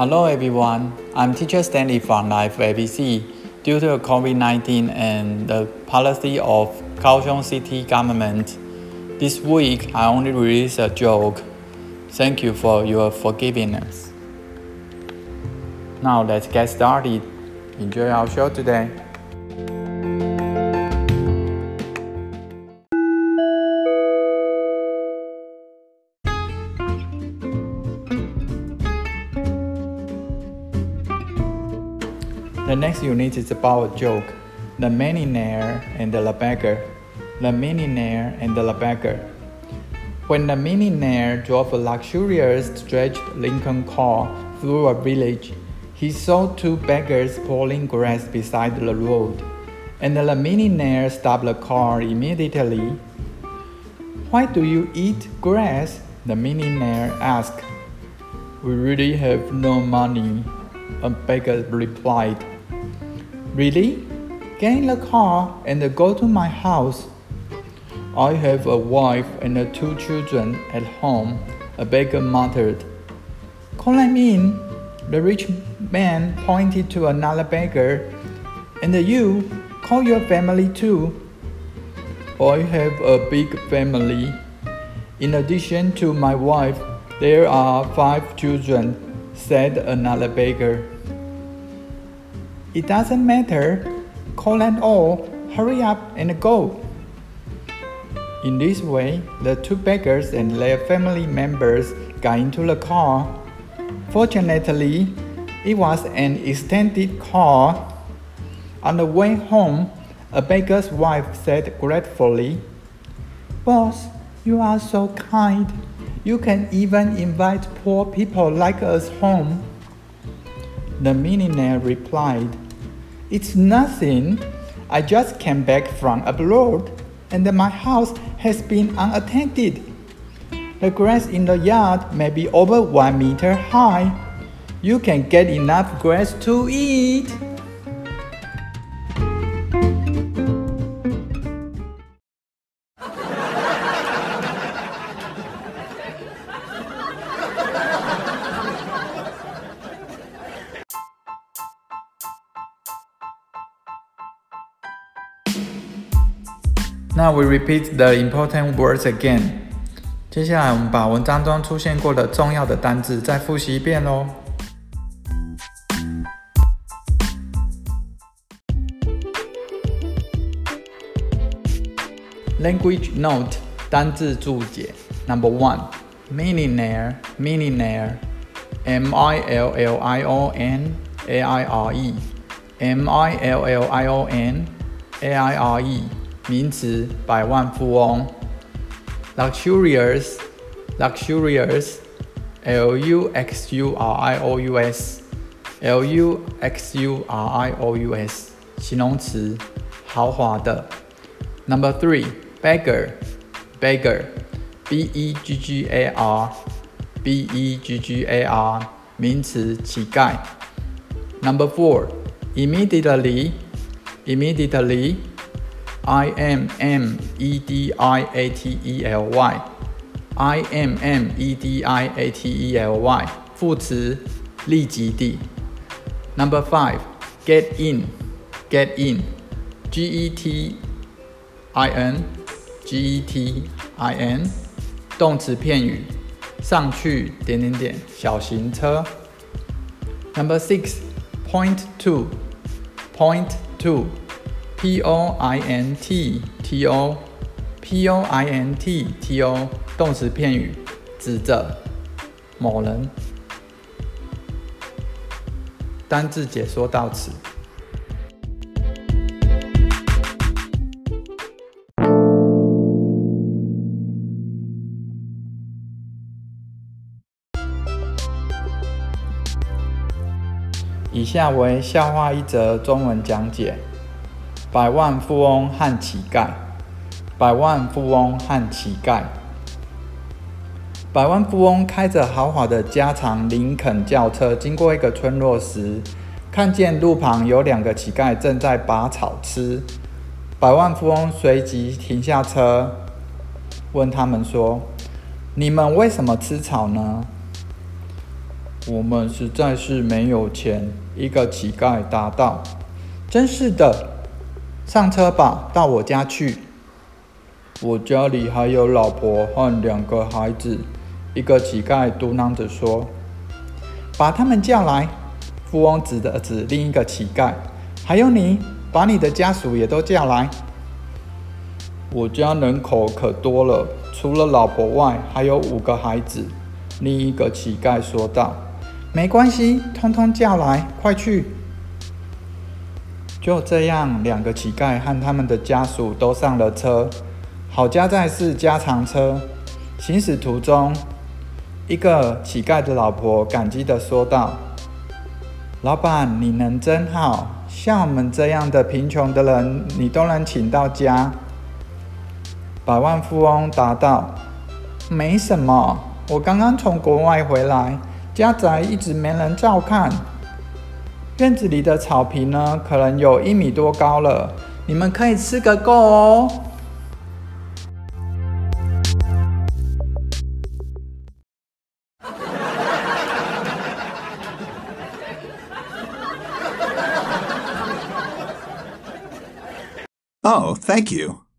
Hello everyone, I'm teacher Stanley from Life ABC. Due to COVID-19 and the policy of Kaohsiung City government, this week I only released a joke. Thank you for your forgiveness. Now let's get started. Enjoy our show today. The next unit is about a joke. The millionaire and the beggar. The millionaire and the beggar. When the millionaire drove a luxurious stretched Lincoln car through a village, he saw two beggars pulling grass beside the road. And the millionaire stopped the car immediately. Why do you eat grass? The millionaire asked. We really have no money, a beggar replied. Really? Get in the car and go to my house. I have a wife and two children at home, a beggar muttered. Call them in. The rich man pointed to another beggar. And you, call your family too. I have a big family. In addition to my wife, there are five children, said another beggar. It doesn't matter. Call and all. Hurry up and go. In this way, the two beggars and their family members got into the car. Fortunately, it was an extended car. On the way home, a beggar's wife said gratefully, Boss, you are so kind. You can even invite poor people like us home. The millionaire replied, It's nothing. I just came back from abroad and my house has been unattended. The grass in the yard may be over one meter high. You can get enough grass to eat. Now we repeat the important words again. 接下来我们把文章中出现过的重要的单字再复习一遍喽。Language note 单字注解 Number one millionaire millionaire M I L L I O N A I R E M I L L I O N A I R E 名词百万富翁，luxurious，luxurious，l u x u r i o u s，l u x u r i o u s，形容词，豪华的。Number three，beggar，beggar，b e g g a r，b e g g a r，名词，乞丐。Number four，immediately，immediately。I M M E D I A T E L Y I M M E D I A T E L Y 副词立即地。Number five get in get in G E T I N G E T I N 动词片语上去点点点小型车。Number six point to point to P O I N T T O P O I N T T O 动词片语，指着某人。单字解说到此。以下为笑话一则中文讲解。百万富翁和乞丐，百万富翁和乞丐。百万富翁开着豪华的加长林肯轿车经过一个村落时，看见路旁有两个乞丐正在拔草吃。百万富翁随即停下车，问他们说：“你们为什么吃草呢？”我们实在是没有钱。”一个乞丐答道：“真是的，上车吧，到我家去。我家里还有老婆和两个孩子。”一个乞丐嘟囔着说：“把他们叫来。”富翁指了指另一个乞丐：“还有你，把你的家属也都叫来。”我家人口可多了，除了老婆外，还有五个孩子。另一个乞丐说道：“没关系，通通叫来，快去。”就这样，两个乞丐和他们的家属都上了车。好家在是加长车，行驶途中，一个乞丐的老婆感激地说道：“老板，你人真好，像我们这样的贫穷的人，你都能请到家。”百万富翁答道：“没什么，我刚刚从国外回来，家宅一直没人照看。院子里的草坪呢，可能有一米多高了，你们可以吃个够哦。” Oh, thank you.